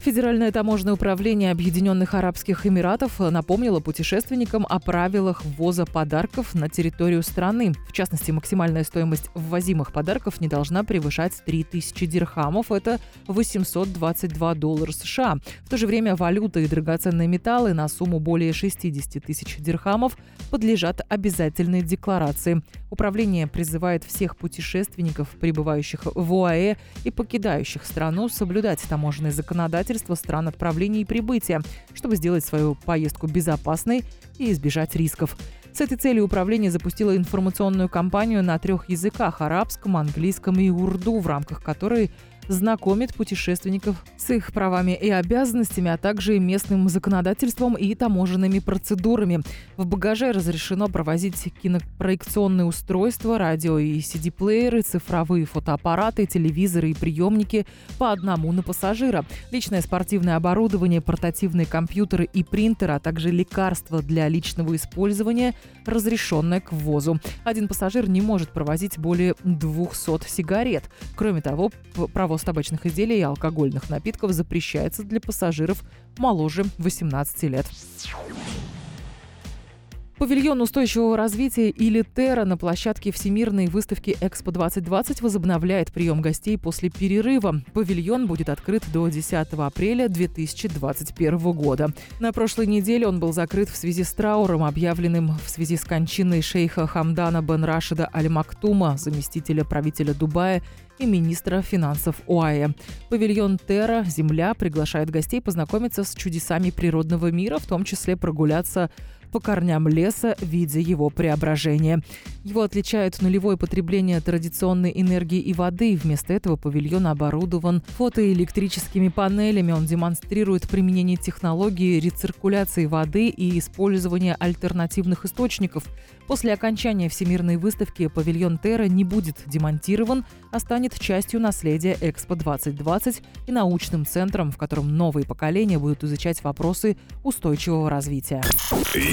Федеральное таможенное управление Объединенных Арабских Эмиратов напомнило путешественникам о правилах ввоза подарков на территорию страны. В частности, максимальная стоимость ввозимых подарков не должна превышать 3000 дирхамов, это 822 доллара США. В то же время валюта и драгоценные металлы на сумму более 60 тысяч дирхамов подлежат обязательной декларации. Управление призывает всех путешественников, прибывающих в ОАЭ и покидающих страну, соблюдать таможенное законодательство правительства стран отправления и прибытия, чтобы сделать свою поездку безопасной и избежать рисков. С этой целью управление запустило информационную кампанию на трех языках – арабском, английском и урду, в рамках которой знакомит путешественников с их правами и обязанностями, а также местным законодательством и таможенными процедурами. В багаже разрешено провозить кинопроекционные устройства, радио и CD-плееры, цифровые фотоаппараты, телевизоры и приемники по одному на пассажира, личное спортивное оборудование, портативные компьютеры и принтеры, а также лекарства для личного использования, разрешенное к ввозу. Один пассажир не может провозить более 200 сигарет. Кроме того, провоз Ввоз табачных изделий и алкогольных напитков запрещается для пассажиров моложе 18 лет. Павильон устойчивого развития или Терра на площадке Всемирной выставки Экспо-2020 возобновляет прием гостей после перерыва. Павильон будет открыт до 10 апреля 2021 года. На прошлой неделе он был закрыт в связи с трауром, объявленным в связи с кончиной шейха Хамдана бен Рашида Аль-Мактума, заместителя правителя Дубая и министра финансов ОАЭ. Павильон Терра «Земля» приглашает гостей познакомиться с чудесами природного мира, в том числе прогуляться по корням леса, видя его преображение. Его отличает нулевое потребление традиционной энергии и воды. Вместо этого павильон оборудован фотоэлектрическими панелями. Он демонстрирует применение технологии рециркуляции воды и использования альтернативных источников. После окончания Всемирной выставки павильон Терра не будет демонтирован, а станет частью наследия Экспо 2020 и научным центром, в котором новые поколения будут изучать вопросы устойчивого развития.